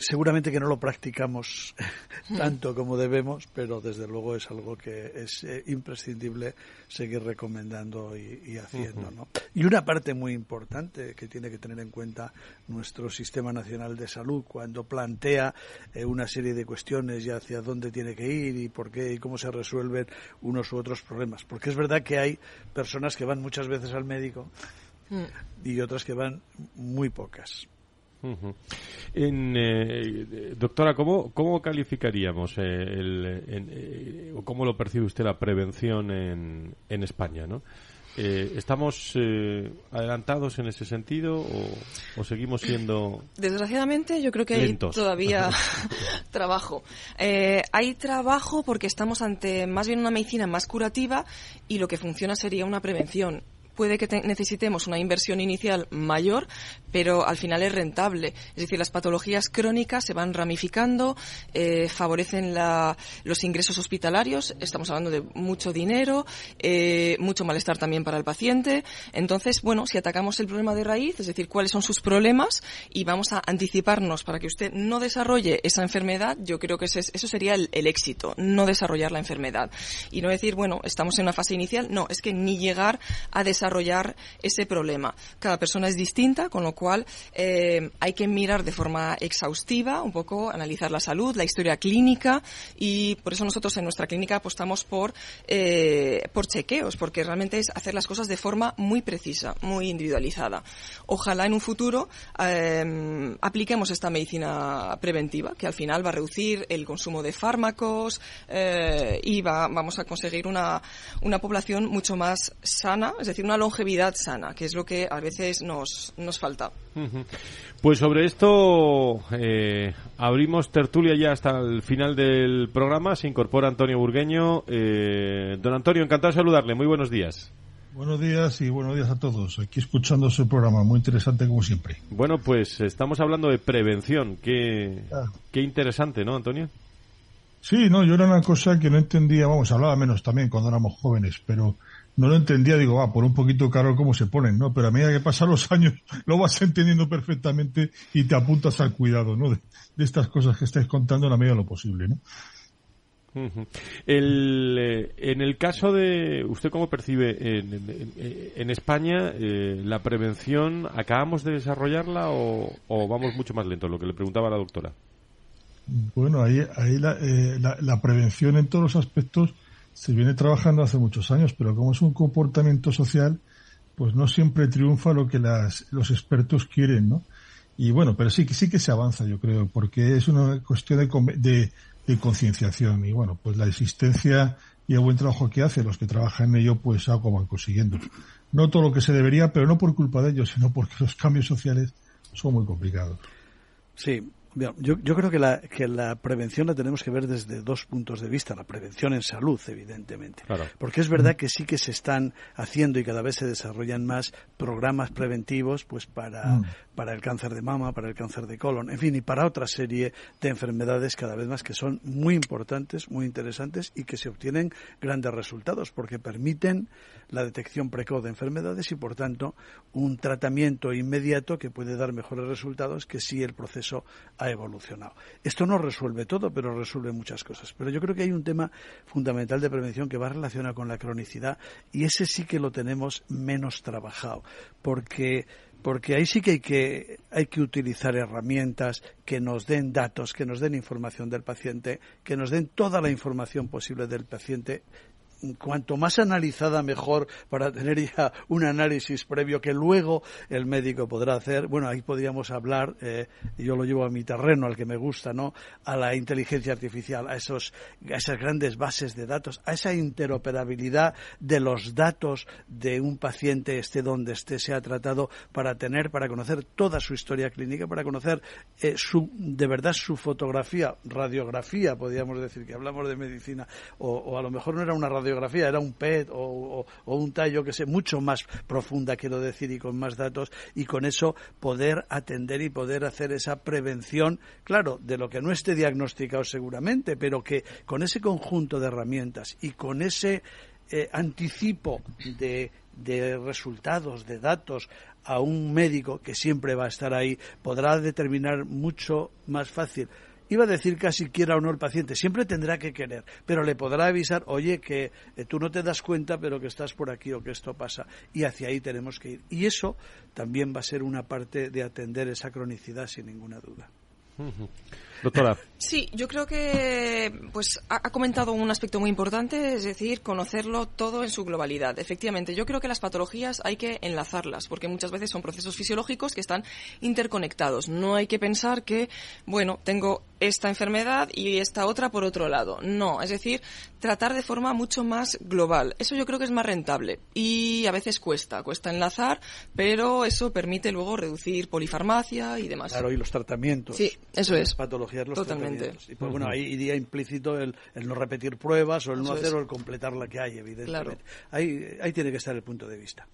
seguramente que no lo practicamos [LAUGHS] tanto como debemos, pero desde luego es algo que es eh, imprescindible seguir recomendando y, haciendo. ¿no? Y una parte muy importante que tiene que tener en cuenta nuestro Sistema Nacional de Salud cuando plantea eh, una serie de cuestiones y hacia dónde tiene que ir y por qué y cómo se resuelven unos u otros problemas. Porque es verdad que hay personas que van muchas veces al médico mm. y otras que van muy pocas en, eh, doctora, ¿cómo, cómo calificaríamos eh, el, eh, o cómo lo percibe usted la prevención en, en España? ¿no? ¿Estamos adelantados en ese sentido o, seguimos siendo.? Desgraciadamente, yo creo que hay todavía [LAUGHS] [LAUGHS] trabajo. hay trabajo porque estamos ante más bien una medicina más curativa y lo que funciona sería una prevención puede que necesitemos una inversión inicial mayor, pero al final es rentable. Es decir, las patologías crónicas se van ramificando, eh, favorecen los ingresos hospitalarios, estamos hablando de mucho dinero, eh, mucho malestar también para el paciente. Entonces, bueno, si atacamos el problema de raíz, es decir, cuáles son sus problemas y vamos a anticiparnos para que usted no desarrolle esa enfermedad, yo creo que eso sería el, el éxito, no desarrollar la enfermedad. Y no decir, bueno, estamos en una fase inicial, no, es que ni llegar a desarrollar desarrollar ese problema. Cada persona es distinta, con lo cual eh, hay que mirar de forma exhaustiva, un poco analizar la salud, la historia clínica y por eso nosotros en nuestra clínica apostamos por, eh, por chequeos, porque realmente es hacer las cosas de forma muy precisa, muy individualizada. Ojalá en un futuro eh, apliquemos esta medicina preventiva, que al final va a reducir el consumo de fármacos y va, vamos a conseguir una, una población mucho más sana, es decir, una longevidad sana, que es lo que a veces nos, nos falta. Pues sobre esto eh, abrimos tertulia ya hasta el final del programa. Se incorpora Antonio Burgueño. Eh, don Antonio, encantado de saludarle. Muy buenos días. Buenos días y buenos días a todos. Aquí escuchando ese programa, muy interesante como siempre. Bueno, pues estamos hablando de prevención. Qué, ah. qué interesante, ¿no, Antonio? Sí, no, yo era una cosa que no entendía, vamos, hablaba menos también cuando éramos jóvenes, pero no lo entendía, digo, va, por un poquito caro cómo se ponen, ¿no? Pero a medida que pasan los años [LAUGHS] lo vas entendiendo perfectamente y te apuntas al cuidado, ¿no? De, estas cosas que estáis contando en la medida de lo posible, ¿no? El, eh, en el caso de, ¿usted cómo percibe en, España eh, la prevención? ¿Acabamos de desarrollarla o, vamos mucho más lento? Lo que le preguntaba la doctora. Bueno, ahí, ahí la, eh, la prevención en todos los aspectos se viene trabajando hace muchos años, pero como es un comportamiento social, pues no siempre triunfa lo que las, los expertos quieren, ¿no? Y bueno, pero sí sí que se avanza, yo creo, porque es una cuestión de, de, concienciación. Y bueno, pues la existencia y el buen trabajo que hace los que trabajan en ello, pues algo van consiguiendo. No todo lo que se debería, pero no por culpa de ellos, sino porque los cambios sociales son muy complicados. Sí, yo, yo, creo que la, que la prevención la tenemos que ver desde dos puntos de vista. La prevención en salud, evidentemente. Porque es verdad que sí que se están haciendo y cada vez se desarrollan más programas preventivos pues para, mm. para el cáncer de mama, para el cáncer de colon, en fin, y para otra serie de enfermedades cada vez más que son muy importantes, muy interesantes y que se obtienen grandes resultados porque permiten la detección precoz de enfermedades y, por tanto, un tratamiento inmediato que puede dar mejores resultados que si el proceso ha evolucionado. Esto no resuelve todo, pero resuelve muchas cosas. Pero yo creo que hay un tema fundamental de prevención que va relacionado con la cronicidad y ese sí que lo tenemos menos trabajado, porque porque ahí sí que hay que hay que utilizar herramientas que nos den datos, que nos den información del paciente, que nos den toda la información posible del paciente cuanto más analizada mejor para tener ya un análisis previo que luego el médico podrá hacer. Bueno, ahí podríamos hablar, eh, yo lo llevo a mi terreno, al que me gusta, ¿no? A la inteligencia artificial, a, esos, esas grandes bases de datos, a esa interoperabilidad de los datos de un paciente, esté donde esté, se ha tratado, para tener, para conocer toda su historia clínica, para conocer eh, su, de verdad su fotografía, radiografía, podríamos decir, que hablamos de medicina, o, o a lo mejor no era una radiografía, radiografía era un PET o, un tallo que sé, mucho más profunda, quiero decir, y con más datos, y con eso poder atender y poder hacer esa prevención, claro, de lo que no esté diagnosticado seguramente, pero que con ese conjunto de herramientas y con ese eh, anticipo de, de resultados, de datos a un médico que siempre va a estar ahí, podrá determinar mucho más fácil iba a decir casi quiera o no el paciente, siempre tendrá que querer, pero le podrá avisar, oye, que eh, tú no te das cuenta, pero que estás por aquí o que esto pasa. Y hacia ahí tenemos que ir. Y eso también va a ser una parte de atender esa cronicidad, sin ninguna duda. Doctora. [LAUGHS] Sí, yo creo que pues ha, comentado un aspecto muy importante, es decir, conocerlo todo en su globalidad. Efectivamente, yo creo que las patologías hay que enlazarlas, porque muchas veces son procesos fisiológicos que están interconectados. No hay que pensar que, bueno, tengo esta enfermedad y esta otra por otro lado. No, es decir, tratar de forma mucho más global. Eso yo creo que es más rentable y a veces cuesta, cuesta enlazar, pero eso permite luego reducir polifarmacia y demás. Claro, y los tratamientos. Sí, eso es. Los Totalmente. Y pues, bueno, ahí iría implícito el, no repetir pruebas o el no hacer o el completar la que hay, evidentemente. Ahí, ahí tiene que estar el punto de vista.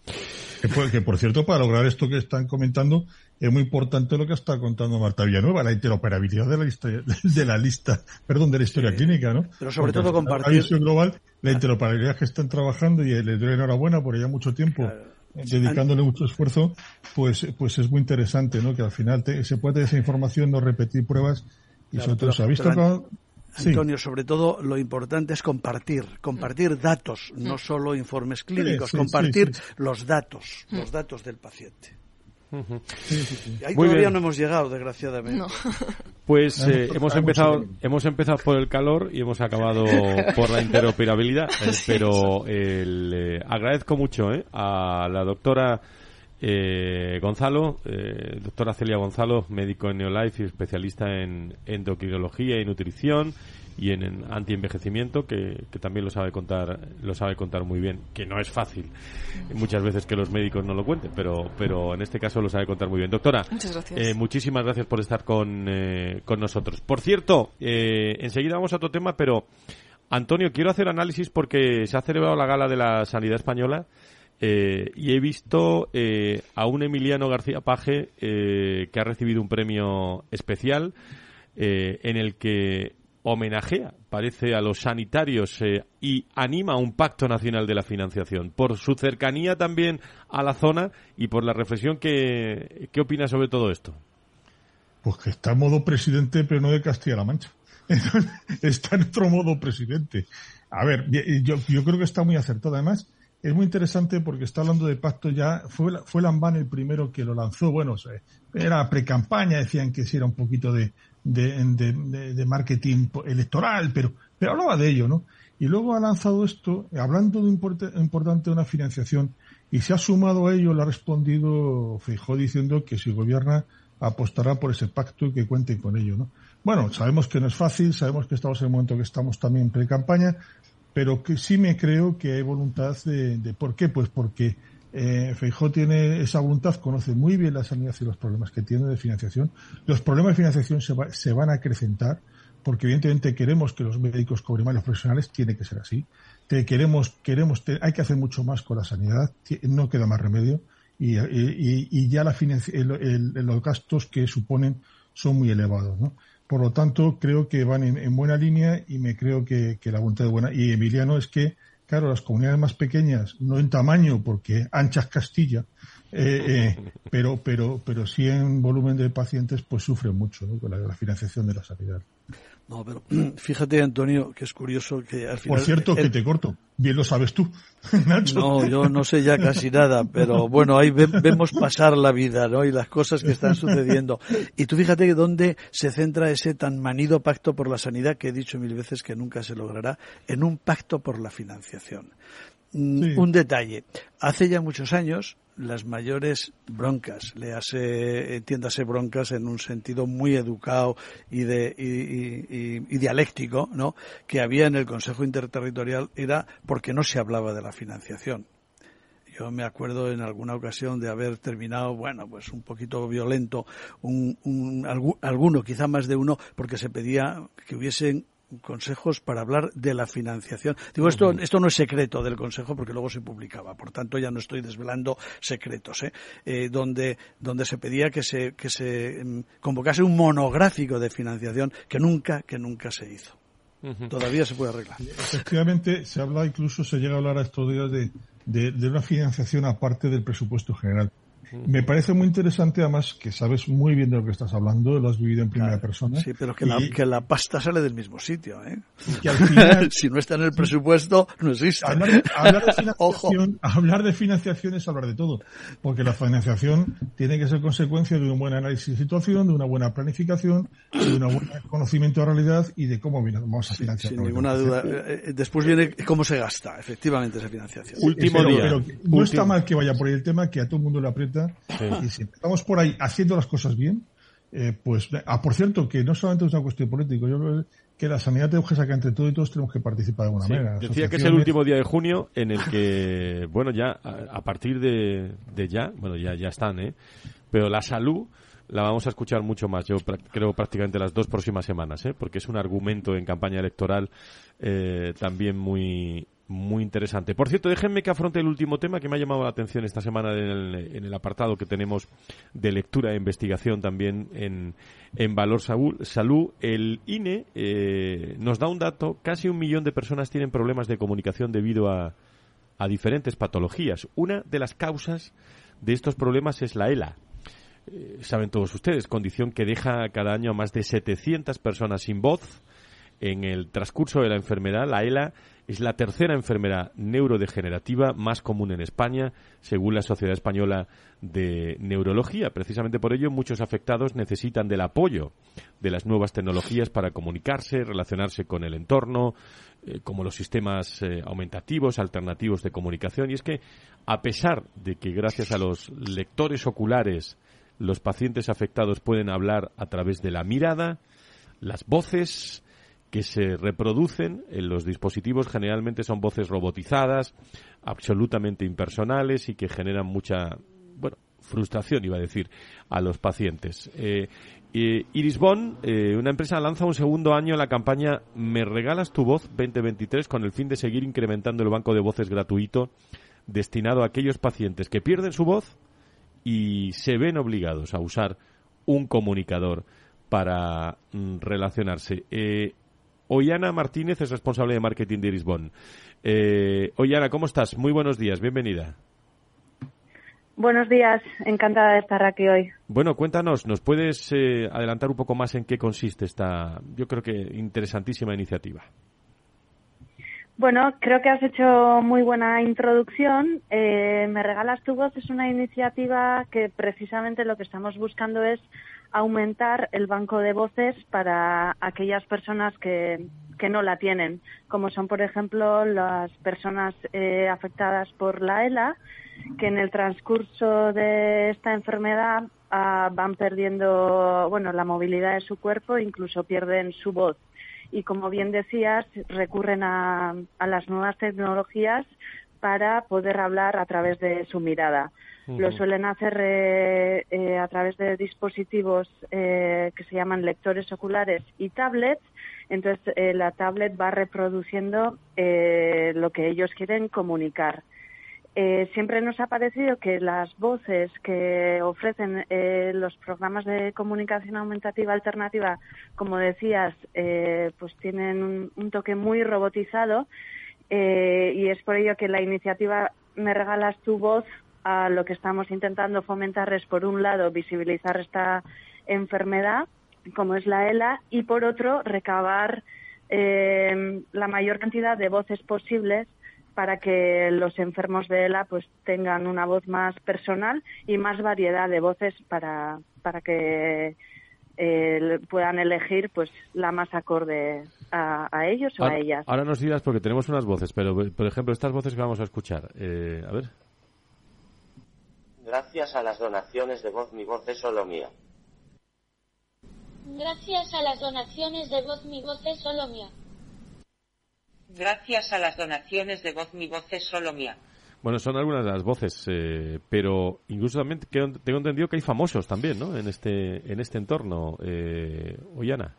Que por, cierto, para lograr esto que están comentando, es muy importante lo que está contando Marta Villanueva, la interoperabilidad de la lista, de la lista perdón, de la historia clínica, ¿no? Pero sobre todo compartir. La global, la interoperabilidad que están trabajando y le doy enhorabuena por ya mucho tiempo. dedicándole mucho esfuerzo, pues, pues es muy interesante, ¿no? Que al final se puede esa información, no repetir pruebas y sobre todo se ha visto Antonio, sobre todo lo importante es compartir, compartir datos, no solo informes clínicos, compartir los datos, los datos del paciente. Ahí todavía no hemos llegado, desgraciadamente. Pues eh, hemos empezado hemos empezado por el calor y hemos acabado [LAUGHS] por la interoperabilidad, eh, pero eh, agradezco mucho a la doctora eh, Gonzalo, eh, doctora Celia Gonzalo, médico en Neolife y especialista en endocrinología y nutrición y en, antienvejecimiento, que, que, también lo sabe contar, lo sabe contar muy bien, que no es fácil muchas veces que los médicos no lo cuenten, pero, pero en este caso lo sabe contar muy bien. Doctora, eh, muchísimas gracias por estar con, eh, con nosotros. Por cierto, eh, enseguida vamos a otro tema, pero Antonio, quiero hacer análisis porque se ha celebrado la gala de la sanidad española eh, y he visto eh, a un Emiliano García Paje eh, que ha recibido un premio especial en el que homenajea, parece, a los sanitarios y anima a un pacto nacional de la financiación por su cercanía también a la zona y por la reflexión que, ¿qué opina sobre todo esto? Pues que está en modo presidente, pero no de Castilla-La Mancha. [LAUGHS] está en otro modo presidente. A ver, yo creo que está muy acertado. Además, es muy interesante porque está hablando de pacto ya, fue, fue Lambán el primero que lo lanzó, bueno, era pre-campaña, decían que sí era un poquito de, de, marketing electoral, pero, pero hablaba de ello, ¿no? Y luego ha lanzado esto, hablando de importante de una financiación, y se ha sumado a ello, le ha respondido Feijó diciendo que si gobierna apostará por ese pacto y que cuenten con ello, ¿no? Bueno, sabemos que no es fácil, sabemos que estamos en el momento que estamos también pre-campaña, pero que sí me creo que hay voluntad de, ¿por qué? Pues porque eh, Feijó tiene esa voluntad, conoce muy bien la sanidad y los problemas que tiene de financiación. Los problemas de financiación se, se van a acrecentar porque evidentemente queremos que los médicos cobren más los profesionales, tiene que ser así. Te queremos, queremos, hay que hacer mucho más con la sanidad, no queda más remedio y, ya la los gastos que suponen son muy elevados, ¿no? Por lo tanto, creo que van en, buena línea y me creo que, la voluntad es buena. Y Emiliano es que, claro, las comunidades más pequeñas, no en tamaño, porque anchas Castilla, eh, [LAUGHS] pero, pero, pero sí en volumen de pacientes, pues sufre mucho con la, financiación de la sanidad. No, pero [CLEARS THROAT] fíjate, Antonio, que es curioso que al final... Por cierto, que te corto. Bien lo sabes tú, [LAUGHS] Nacho. No, yo no sé ya casi nada, pero bueno, ahí vemos pasar la vida, ¿no? Y las cosas que están sucediendo. Y tú fíjate dónde se centra ese tan manido pacto por la sanidad que he dicho mil veces que nunca se logrará, en un pacto por la financiación. Mm, un detalle. Hace ya muchos años, las mayores broncas, le hace, entiéndase broncas en un sentido muy educado y, de, y, dialéctico, ¿no? que había en el Consejo Interterritorial era porque no se hablaba de la financiación. Yo me acuerdo en alguna ocasión de haber terminado, bueno, pues un poquito violento, un, un, alguno, quizá más de uno, porque se pedía que hubiesen consejos para hablar de la financiación. Digo, esto, esto no es secreto del consejo porque luego se publicaba, por tanto ya no estoy desvelando secretos, ¿eh? Eh, donde, donde se pedía que se, que se em, convocase un monográfico de financiación que nunca, que nunca se hizo. Todavía se puede arreglar. Efectivamente, se habla incluso, se llega a hablar a estos días de, de, de una financiación aparte del presupuesto general. Me parece muy interesante, además, que sabes muy bien de lo que estás hablando, lo has vivido en primera persona. Sí, pero que, la, que la pasta sale del mismo sitio, ¿eh? Que al final, [LAUGHS] si no está en el presupuesto, no existe. Hablar, de, [LAUGHS] financiación, hablar de financiación es hablar de todo, porque la financiación tiene que ser consecuencia de un buen análisis de situación, de una buena planificación, de un buen conocimiento de realidad y de cómo vamos a financiar. Sin ninguna duda. Eh, eh, después viene cómo se gasta, efectivamente, esa financiación. Último día. no está mal que vaya por ahí el tema, que a todo el mundo le aprieta y si estamos por ahí haciendo las cosas bien, eh, pues, ah, por cierto, que no solamente es una cuestión política, yo creo que la sanidad tenemos que sacar entre todos y todos tenemos que participar de alguna manera. Decía que es el último día de junio en el que, [LAUGHS] bueno, ya a, partir de, ya, bueno, ya, ya están, ¿eh? Pero la salud la vamos a escuchar mucho más, yo creo prácticamente las dos próximas semanas, ¿eh? porque es un argumento en campaña electoral eh, también muy, muy interesante. Por cierto, déjenme que afronte el último tema que me ha llamado la atención esta semana en el, apartado que tenemos de lectura e investigación también en, en Valor Salud. El INE eh, nos da un dato, casi un millón de personas tienen problemas de comunicación debido a, a diferentes patologías. Una de las causas de estos problemas es la ELA, eh, saben todos ustedes, condición que deja cada año a más de 700 personas sin voz. En el transcurso de la enfermedad, la ELA es la tercera enfermedad neurodegenerativa más común en España, según la Sociedad Española de Neurología. Precisamente por ello, muchos afectados necesitan del apoyo de las nuevas tecnologías para comunicarse, relacionarse con el entorno, eh, como los sistemas eh, aumentativos, alternativos de comunicación. Y es que, a pesar de que gracias a los lectores oculares los pacientes afectados pueden hablar a través de la mirada, las voces, que se reproducen en los dispositivos generalmente son voces robotizadas, absolutamente impersonales y que generan mucha, bueno, frustración, iba a decir, a los pacientes. Eh, Iris Bond, eh, una empresa, lanza un segundo año la campaña Me regalas tu voz 2023 con el fin de seguir incrementando el banco de voces gratuito destinado a aquellos pacientes que pierden su voz y se ven obligados a usar un comunicador para mm, relacionarse. Ollana Martínez es responsable de marketing de Irisbon. Eh, Ollana, ¿cómo estás? Muy buenos días, bienvenida. Buenos días, encantada de estar aquí hoy. Bueno, cuéntanos, ¿nos puedes eh, adelantar un poco más en qué consiste esta, yo creo que interesantísima iniciativa? Bueno, creo que has hecho muy buena introducción. Eh, Me regalas tu voz es una iniciativa que precisamente lo que estamos buscando es aumentar el banco de voces para aquellas personas que, que no la tienen, como son, por ejemplo, las personas eh, afectadas por la ELA, que en el transcurso de esta enfermedad ah, van perdiendo bueno, la movilidad de su cuerpo, incluso pierden su voz. Y como bien decías, recurren a, a las nuevas tecnologías para poder hablar a través de su mirada. Lo suelen hacer eh, eh, a través de dispositivos eh, que se llaman lectores oculares y tablets. Entonces, la tablet va reproduciendo lo que ellos quieren comunicar. siempre nos ha parecido que las voces que ofrecen los programas de comunicación aumentativa alternativa, como decías, pues tienen un, un, toque muy robotizado y es por ello que la iniciativa Me regalas tu voz a lo que estamos intentando fomentar es, por un lado, visibilizar esta enfermedad, como es la ELA, y por otro, recabar eh, la mayor cantidad de voces posibles para que los enfermos de ELA pues tengan una voz más personal y más variedad de voces para, para que eh, puedan elegir pues la más acorde a, a ellos o a ellas. Ahora nos dirás porque tenemos unas voces, pero por ejemplo estas voces que vamos a escuchar, eh, a ver. Gracias a las donaciones de voz, mi voz es solo mía. Gracias a las donaciones de voz, mi voz es solo mía. Gracias a las donaciones de voz, mi voz es solo mía. Bueno, son algunas de las voces, eh, pero incluso también tengo entendido que hay famosos también, ¿no? En este en este entorno, eh, Ollana.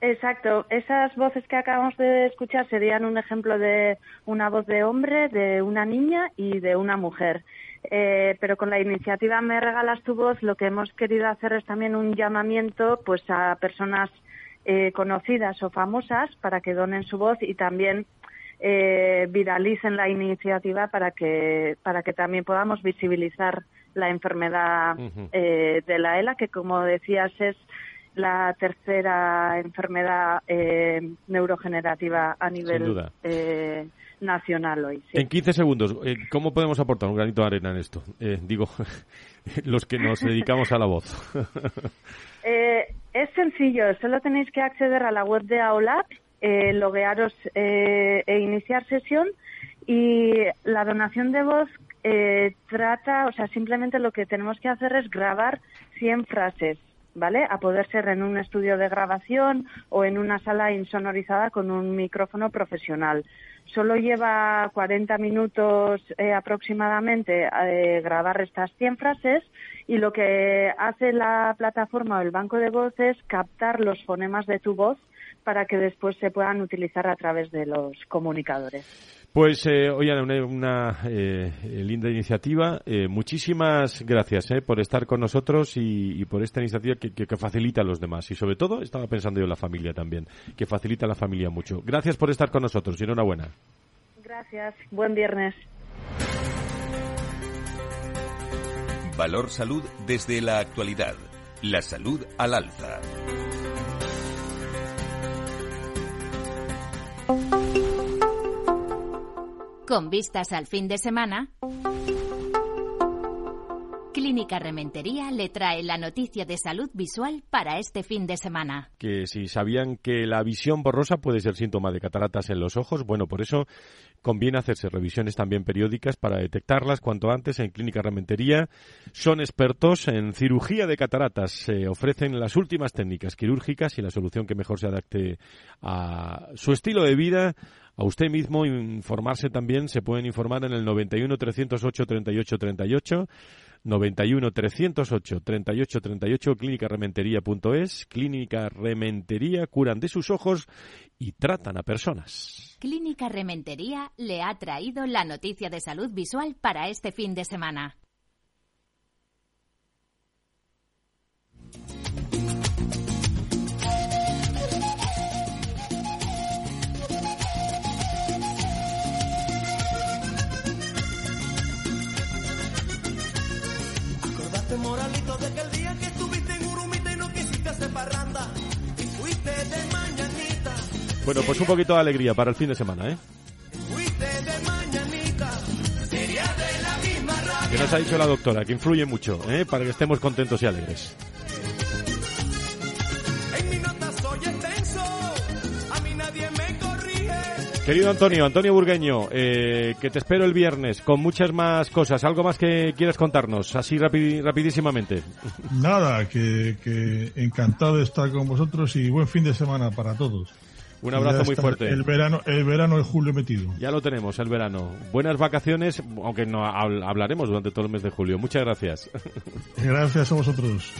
Exacto, esas voces que acabamos de escuchar serían un ejemplo de una voz de hombre, de una niña y de una mujer. Eh, pero con la iniciativa Me Regalas tu Voz lo que hemos querido hacer es también un llamamiento pues a personas eh, conocidas o famosas para que donen su voz y también eh, viralicen la iniciativa para que para que también podamos visibilizar la enfermedad eh, de la ELA que como decías es la tercera enfermedad eh, neurogenerativa a nivel eh, nacional hoy. sí. En 15 segundos, eh, ¿cómo podemos aportar un granito de arena en esto? Eh, digo, [LAUGHS] los que nos dedicamos a la voz. [LAUGHS] Eh, es sencillo, solo tenéis que acceder a la web de AOLAP, eh, loguearos eh, e iniciar sesión y la donación de voz eh, trata, o sea, simplemente lo que tenemos que hacer es grabar 100 frases, ¿vale? A poder ser en un estudio de grabación o en una sala insonorizada con un micrófono profesional. Solo lleva 40 minutos eh, aproximadamente eh, grabar estas 100 frases y lo que hace la plataforma o el banco de voz es captar los fonemas de tu voz para que después se puedan utilizar a través de los comunicadores. Pues, eh, oigan, una, una, eh, linda iniciativa. Eh, muchísimas gracias eh, por estar con nosotros y, y por esta iniciativa que, que- que facilita a los demás. Y sobre todo, estaba pensando yo en la familia también, que facilita a la familia mucho. Gracias por estar con nosotros y enhorabuena. Gracias. Buen viernes. Valor Salud desde la actualidad. La salud al alza. Con vistas al fin de semana, Clínica Rementería le trae la noticia de salud visual para este fin de semana. que si sabían que la visión borrosa puede ser síntoma de cataratas en los ojos, bueno, por eso conviene hacerse revisiones también periódicas para detectarlas cuanto antes en Clínica Rementería. Son expertos en cirugía de cataratas, se ofrecen las últimas técnicas quirúrgicas y la solución que mejor se adapte a su estilo de vida. A usted mismo informarse también, se pueden informar en el 91 308 38 38 91 308 38 38 clínicarementería.es Clínica Rementería curan de sus ojos y tratan a personas. Clínica Rementería le ha traído la noticia de salud visual para este fin de semana. Moralito, de aquel día que estuviste en Urumita y no quisiste hacer parranda. Y fuiste de mañanita, Bueno, pues un poquito de alegría para el fin de semana, ¿eh? fuiste de mañanita. Sería de la misma rabia. Que nos ha dicho la doctora, que influye mucho, ¿eh? Para que estemos contentos y alegres. Querido Antonio, Antonio Burgueño, eh, que te espero el viernes con muchas más cosas. ¿Algo más que quieras contarnos? Así rapi- rapidísimamente. Nada, que, que encantado de estar con vosotros y buen fin de semana para todos. Un abrazo muy fuerte. El verano, el verano de julio metido. Ya lo tenemos, el verano. Buenas vacaciones, aunque no habl- hablaremos durante todo el mes de julio. Muchas gracias. Gracias a vosotros.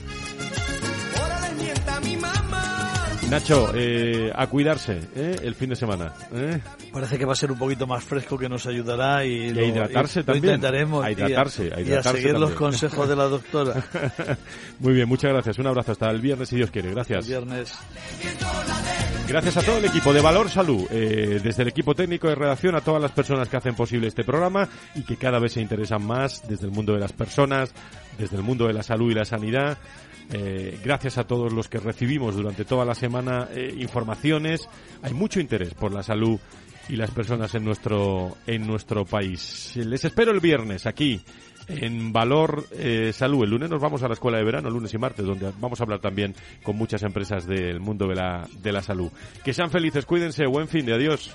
Nacho, eh, a cuidarse ¿eh? el fin de semana. ¿eh? Parece que va a ser un poquito más fresco que nos ayudará y, Y a lo- hidratarse lo también. intentaremos A y hidratarse, a y hidratarse seguir los también. consejos de la doctora. [LAUGHS] Muy bien, muchas gracias. Un abrazo hasta el viernes si Dios quiere. Gracias. El viernes. Gracias a todo el equipo de Valor Salud, eh, desde el equipo técnico de redacción a todas las personas que hacen posible este programa y que cada vez se interesan más desde el mundo de las personas, desde el mundo de la salud y la sanidad. Eh, gracias a todos los que recibimos durante toda la semana eh, informaciones. Hay mucho interés por la salud y las personas en nuestro en nuestro país. Les espero el viernes aquí en Valor eh, Salud. El lunes nos vamos a la escuela de verano, lunes y martes, donde vamos a hablar también con muchas empresas del mundo de la, de la salud. Que sean felices, cuídense, buen fin de adiós.